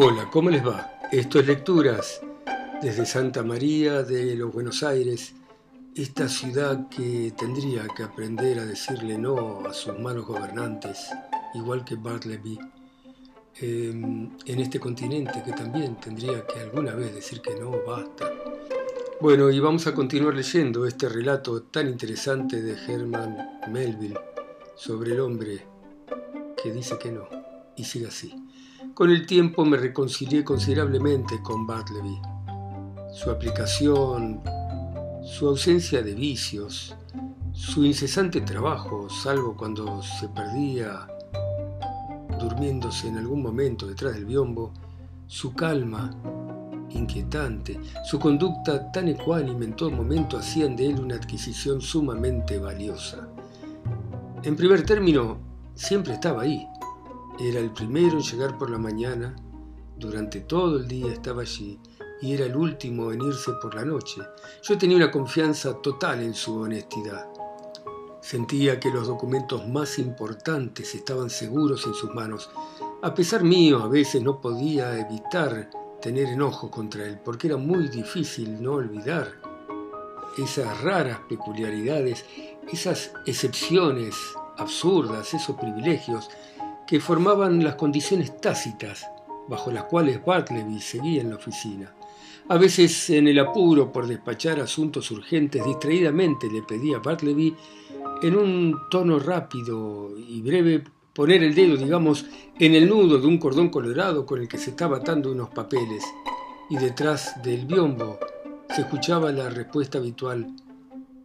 Hola, ¿cómo les va? Esto es Lecturas desde Santa María de los Buenos Aires, esta ciudad que tendría que aprender a decirle no a sus malos gobernantes, igual que Bartleby, em, en este continente que también tendría que alguna vez decir que no, basta. Bueno, y vamos a continuar leyendo este relato tan interesante de Herman Melville sobre el hombre que dice que no, y sigue así. Con el tiempo me reconcilié considerablemente con Bartleby. Su aplicación, su ausencia de vicios, su incesante trabajo, salvo cuando se perdía durmiéndose en algún momento detrás del biombo, su calma inquietante, su conducta tan ecuánime en todo momento hacían de él una adquisición sumamente valiosa. En primer término, siempre estaba ahí, era el primero en llegar por la mañana, durante todo el día estaba allí y era el último en irse por la noche. Yo tenía una confianza total en su honestidad. Sentía que los documentos más importantes estaban seguros en sus manos. A pesar mío, a veces no podía evitar tener enojo contra él, porque era muy difícil no olvidar esas raras peculiaridades, esas excepciones absurdas, esos privilegios que formaban las condiciones tácitas bajo las cuales Bartleby seguía en la oficina. A veces, en el apuro por despachar asuntos urgentes, distraídamente le pedía a Bartleby, en un tono rápido y breve, poner el dedo, digamos, en el nudo de un cordón colorado con el que se estaba atando unos papeles, y detrás del biombo se escuchaba la respuesta habitual,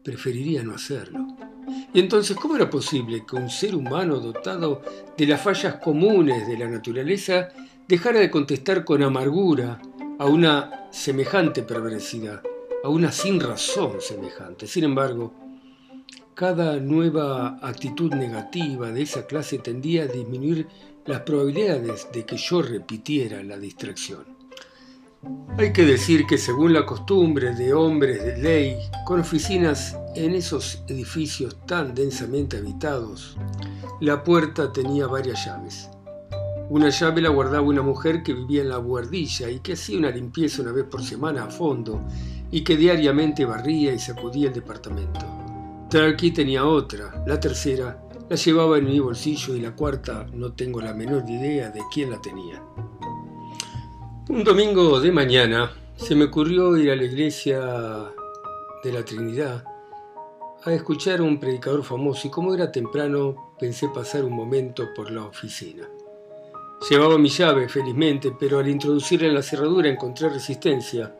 preferiría no hacerlo. Y entonces, ¿cómo era posible que un ser humano dotado de las fallas comunes de la naturaleza dejara de contestar con amargura a una semejante perversidad, a una sin razón semejante? Sin embargo, cada nueva actitud negativa de esa clase tendía a disminuir las probabilidades de que yo repitiera la distracción. Hay que decir que según la costumbre de hombres de ley, con oficinas en esos edificios tan densamente habitados, la puerta tenía varias llaves. Una llave la guardaba una mujer que vivía en la buhardilla y que hacía una limpieza una vez por semana a fondo y que diariamente barría y sacudía el departamento. Turkey tenía otra, la tercera la llevaba en mi bolsillo y la cuarta no tengo la menor idea de quién la tenía. Un domingo de mañana se me ocurrió ir a la iglesia de la Trinidad a escuchar a un predicador famoso y como era temprano pensé pasar un momento por la oficina. Llevaba mi llave, felizmente, pero al introducirla en la cerradura encontré resistencia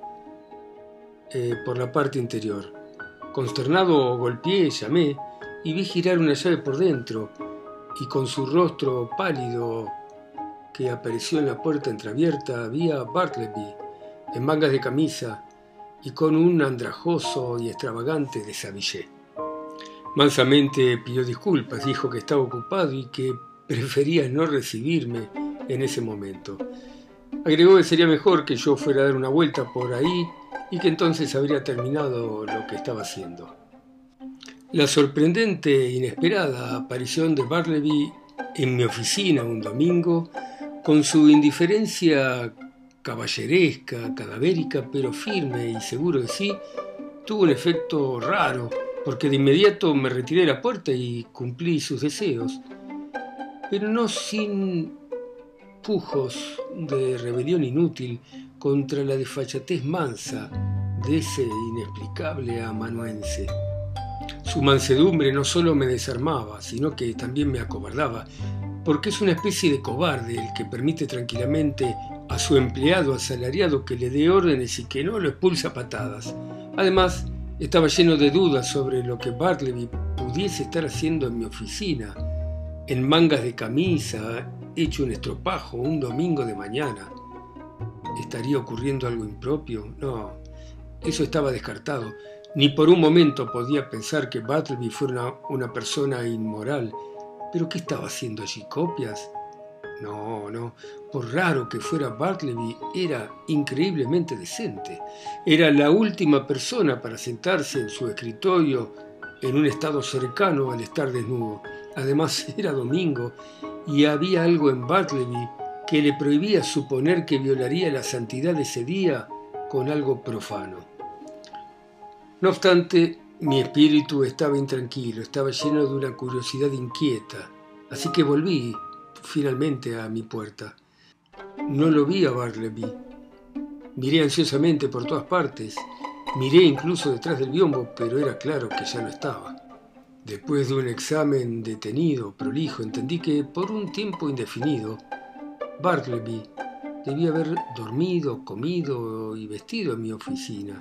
eh, por la parte interior. Consternado golpeé, llamé y vi girar una llave por dentro y con su rostro pálido que apareció en la puerta entreabierta había Bartleby, en mangas de camisa y con un andrajoso y extravagante desabillé. Mansamente pidió disculpas, dijo que estaba ocupado y que prefería no recibirme en ese momento. Agregó que sería mejor que yo fuera a dar una vuelta por ahí y que entonces habría terminado lo que estaba haciendo. La sorprendente e inesperada aparición de Bartleby en mi oficina un domingo con su indiferencia caballeresca, cadavérica, pero firme y seguro de sí, tuvo un efecto raro, porque de inmediato me retiré de la puerta y cumplí sus deseos, pero no sin pujos de rebelión inútil contra la desfachatez mansa de ese inexplicable amanuense. Su mansedumbre no solo me desarmaba, sino que también me acobardaba, porque es una especie de cobarde el que permite tranquilamente a su empleado asalariado que le dé órdenes y que no lo expulsa a patadas. Además, estaba lleno de dudas sobre lo que Bartleby pudiese estar haciendo en mi oficina, en mangas de camisa, hecho un estropajo un domingo de mañana. ¿Estaría ocurriendo algo impropio? No, eso estaba descartado. Ni por un momento podía pensar que Bartleby fuera una persona inmoral ¿Pero qué estaba haciendo allí? ¿Copias? No, no, por raro que fuera Bartleby, era increíblemente decente. Era la última persona para sentarse en su escritorio en un estado cercano al estar desnudo. Además era domingo y había algo en Bartleby que le prohibía suponer que violaría la santidad de ese día con algo profano. No obstante, mi espíritu estaba intranquilo, estaba lleno de una curiosidad inquieta, así que volví finalmente a mi puerta. No lo vi a Bartleby. Miré ansiosamente por todas partes, miré incluso detrás del biombo, pero era claro que ya no estaba. Después de un examen detenido, prolijo, entendí que por un tiempo indefinido, Bartleby debía haber dormido, comido y vestido en mi oficina,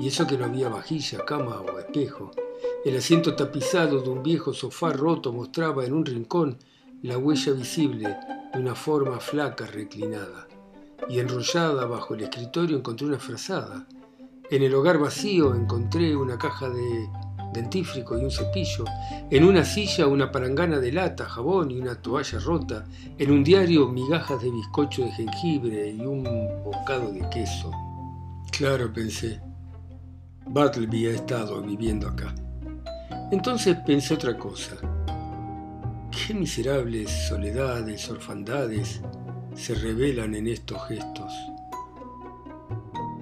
y eso que no había vajilla, cama o espejo. El asiento tapizado de un viejo sofá roto mostraba en un rincón la huella visible de una forma flaca reclinada, y enrollada bajo el escritorio encontré una frazada. En el hogar vacío encontré una caja de dentífrico y un cepillo, en una silla una parangana de lata, jabón y una toalla rota, en un diario migajas de bizcocho de jengibre y un bocado de queso. Claro, pensé, Battleby ha estado viviendo acá. Entonces pensé otra cosa. Qué miserables soledades, orfandades se revelan en estos gestos.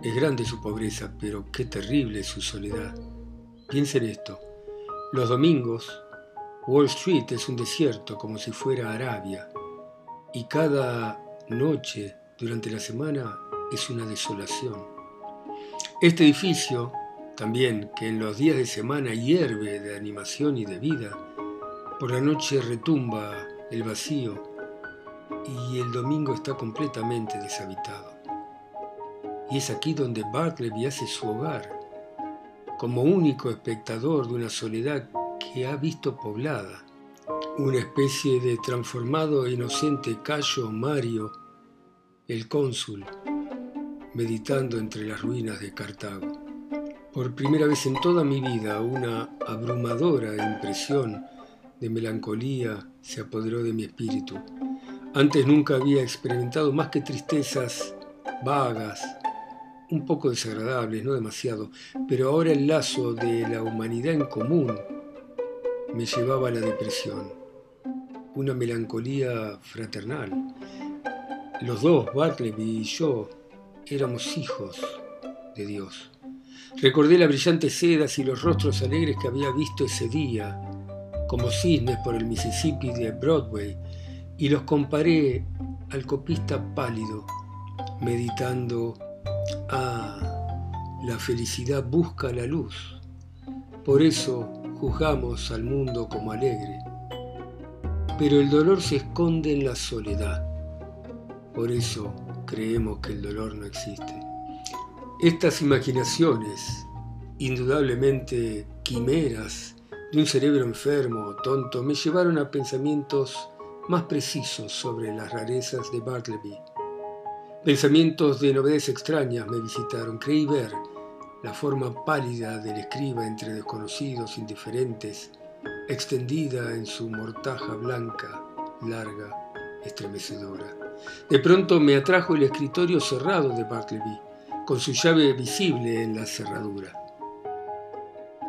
Es grande su pobreza, pero qué terrible su soledad. Piensen esto. Los domingos, Wall Street es un desierto como si fuera Arabia. Y cada noche durante la semana es una desolación. Este edificio, también, que en los días de semana hierve de animación y de vida, por la noche retumba el vacío y el domingo está completamente deshabitado. Y es aquí donde Bartleby hace su hogar como único espectador de una soledad que ha visto poblada, una especie de transformado e inocente Cayo Mario, el cónsul, meditando entre las ruinas de Cartago. Por primera vez en toda mi vida una abrumadora impresión de melancolía se apoderó de mi espíritu. Antes nunca había experimentado más que tristezas vagas, un poco desagradables, no demasiado, pero ahora el lazo de la humanidad en común me llevaba a la depresión, una melancolía fraternal. Los dos, Bartleby y yo, éramos hijos de Dios. Recordé las brillantes sedas y los rostros alegres que había visto ese día, como cisnes por el Mississippi de Broadway, y los comparé al copista pálido, meditando Ah, la felicidad busca la luz. Por eso juzgamos al mundo como alegre. Pero el dolor se esconde en la soledad. Por eso creemos que el dolor no existe. Estas imaginaciones, indudablemente quimeras de un cerebro enfermo o tonto, me llevaron a pensamientos más precisos sobre las rarezas de Bartleby Pensamientos de novedades extrañas me visitaron. Creí ver la forma pálida del escriba entre desconocidos, indiferentes, extendida en su mortaja blanca, larga, estremecedora. De pronto me atrajo el escritorio cerrado de Bartleby, con su llave visible en la cerradura.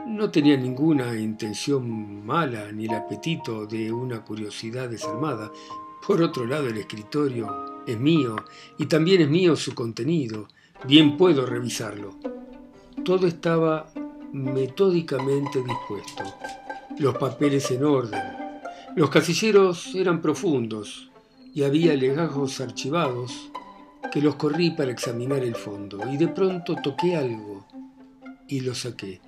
No tenía ninguna intención mala ni el apetito de una curiosidad desarmada. Por otro lado, el escritorio es mío y también es mío su contenido. Bien puedo revisarlo. Todo estaba metódicamente dispuesto. Los papeles en orden. Los casilleros eran profundos y había legajos archivados que los corrí para examinar el fondo y de pronto toqué algo y lo saqué.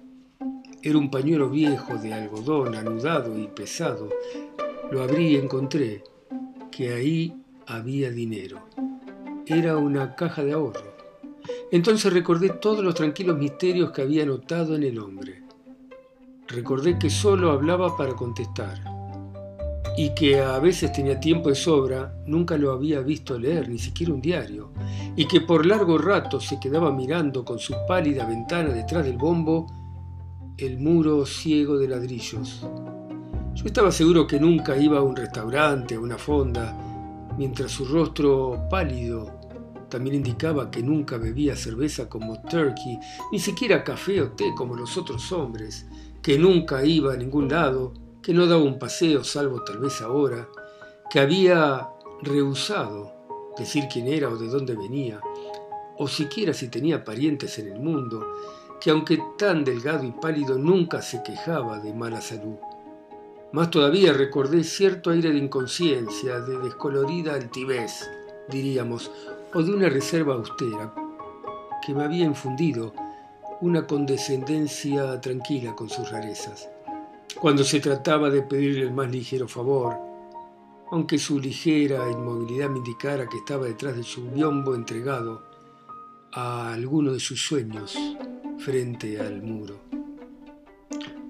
Era un pañuelo viejo de algodón anudado y pesado. Lo abrí y encontré que ahí había dinero. Era una caja de ahorro. Entonces recordé todos los tranquilos misterios que había notado en el hombre. Recordé que solo hablaba para contestar y que a veces tenía tiempo de sobra, nunca lo había visto leer, ni siquiera un diario, y que por largo rato se quedaba mirando con su pálida ventana detrás del bombo el muro ciego de ladrillos. Yo estaba seguro que nunca iba a un restaurante, a una fonda, mientras su rostro pálido también indicaba que nunca bebía cerveza como Turkey, ni siquiera café o té como los otros hombres, que nunca iba a ningún lado, que no daba un paseo salvo tal vez ahora, que había rehusado decir quién era o de dónde venía, o siquiera si tenía parientes en el mundo, que aunque tan delgado y pálido nunca se quejaba de mala salud. Más todavía recordé cierto aire de inconsciencia, de descolorida altivez, diríamos, o de una reserva austera, que me había infundido una condescendencia tranquila con sus rarezas. Cuando se trataba de pedirle el más ligero favor, aunque su ligera inmovilidad me indicara que estaba detrás de su biombo entregado a alguno de sus sueños frente al muro.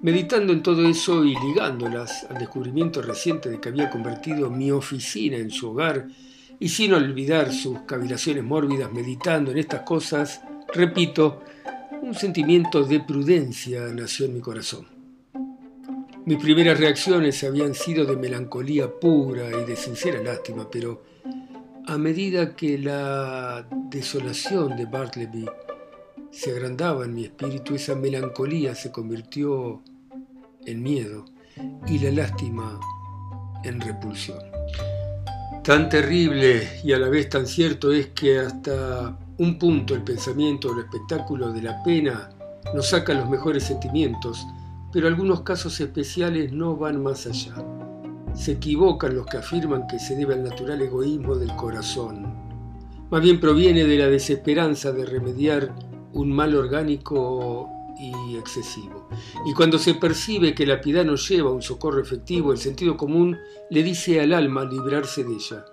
Meditando en todo eso y ligándolas al descubrimiento reciente de que había convertido mi oficina en su hogar, y sin olvidar sus cavilaciones mórbidas meditando en estas cosas, repito, un sentimiento de prudencia nació en mi corazón. Mis primeras reacciones habían sido de melancolía pura y de sincera lástima, pero a medida que la desolación de Bartleby se agrandaba en mi espíritu, esa melancolía se convirtió en miedo y la lástima en repulsión. Tan terrible y a la vez tan cierto es que hasta un punto el pensamiento o el espectáculo de la pena nos saca los mejores sentimientos, pero algunos casos especiales no van más allá. Se equivocan los que afirman que se debe al natural egoísmo del corazón. Más bien proviene de la desesperanza de remediar un mal orgánico y excesivo. Y cuando se percibe que la piedad no lleva un socorro efectivo, el sentido común le dice al alma librarse de ella.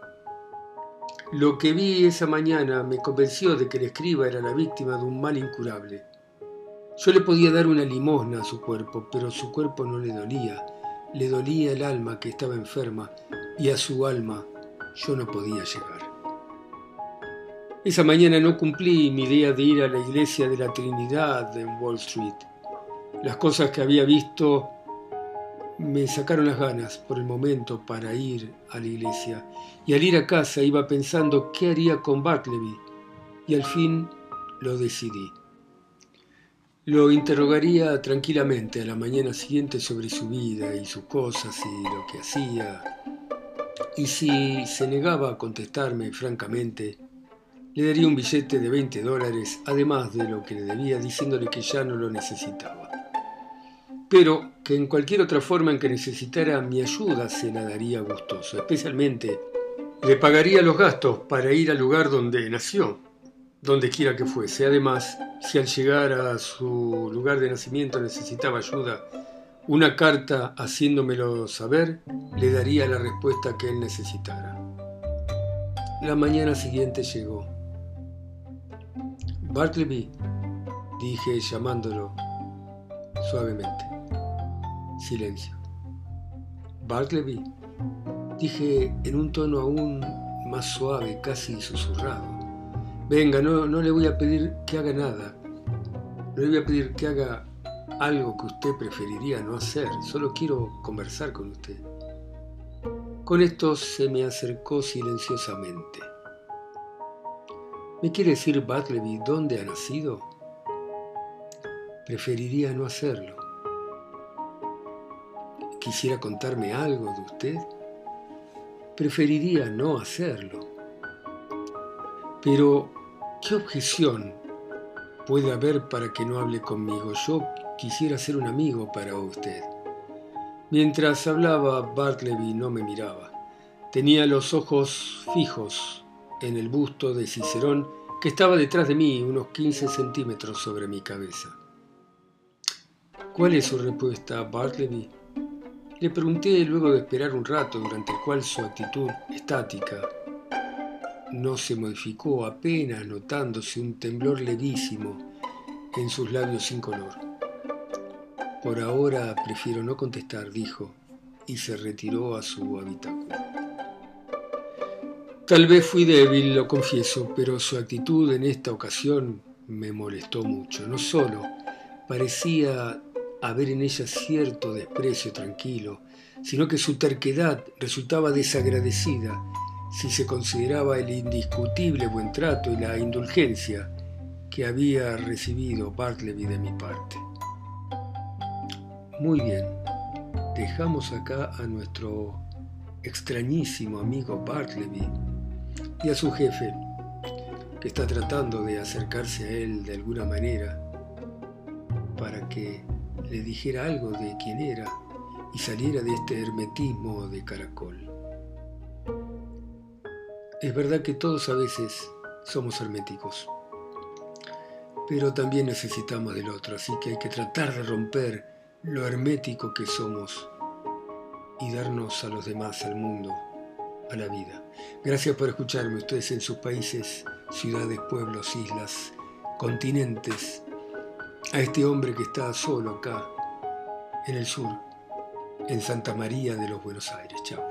Lo que vi esa mañana me convenció de que el escriba era la víctima de un mal incurable. Yo le podía dar una limosna a su cuerpo, pero su cuerpo no le dolía. Le dolía el alma que estaba enferma y a su alma yo no podía llegar. Esa mañana no cumplí mi idea de ir a la iglesia de la Trinidad en Wall Street. Las cosas que había visto me sacaron las ganas por el momento para ir a la iglesia. Y al ir a casa iba pensando qué haría con Bartleby. Y al fin lo decidí. Lo interrogaría tranquilamente a la mañana siguiente sobre su vida y sus cosas y lo que hacía. Y si se negaba a contestarme francamente, le daría un billete de 20 dólares, además de lo que le debía, diciéndole que ya no lo necesitaba. Pero que en cualquier otra forma en que necesitara mi ayuda se la daría gustoso. Especialmente le pagaría los gastos para ir al lugar donde nació, donde quiera que fuese. Además, si al llegar a su lugar de nacimiento necesitaba ayuda, una carta haciéndomelo saber, le daría la respuesta que él necesitara. La mañana siguiente llegó. Bartleby, dije llamándolo suavemente. Silencio. Bartleby, dije en un tono aún más suave, casi susurrado. Venga, no, no le voy a pedir que haga nada. No le voy a pedir que haga algo que usted preferiría no hacer. Solo quiero conversar con usted. Con esto se me acercó silenciosamente. ¿Me quiere decir Bartleby dónde ha nacido? Preferiría no hacerlo. ¿Quisiera contarme algo de usted? Preferiría no hacerlo. Pero, ¿qué objeción puede haber para que no hable conmigo? Yo quisiera ser un amigo para usted. Mientras hablaba, Bartleby no me miraba. Tenía los ojos fijos en el busto de Cicerón que estaba detrás de mí unos 15 centímetros sobre mi cabeza. ¿Cuál es su respuesta, Bartleby? Le pregunté luego de esperar un rato durante el cual su actitud estática no se modificó apenas notándose un temblor levísimo en sus labios sin color. Por ahora prefiero no contestar, dijo, y se retiró a su habitáculo. Tal vez fui débil, lo confieso, pero su actitud en esta ocasión me molestó mucho. No solo parecía haber en ella cierto desprecio tranquilo, sino que su terquedad resultaba desagradecida si se consideraba el indiscutible buen trato y la indulgencia que había recibido Bartleby de mi parte. Muy bien, dejamos acá a nuestro extrañísimo amigo Bartleby y a su jefe, que está tratando de acercarse a él de alguna manera para que le dijera algo de quién era y saliera de este hermetismo de caracol. Es verdad que todos a veces somos herméticos, pero también necesitamos del otro, así que hay que tratar de romper lo hermético que somos y darnos a los demás, al mundo, a la vida. Gracias por escucharme, ustedes en sus países, ciudades, pueblos, islas, continentes, a este hombre que está solo acá, en el sur, en Santa María de los Buenos Aires. Chao.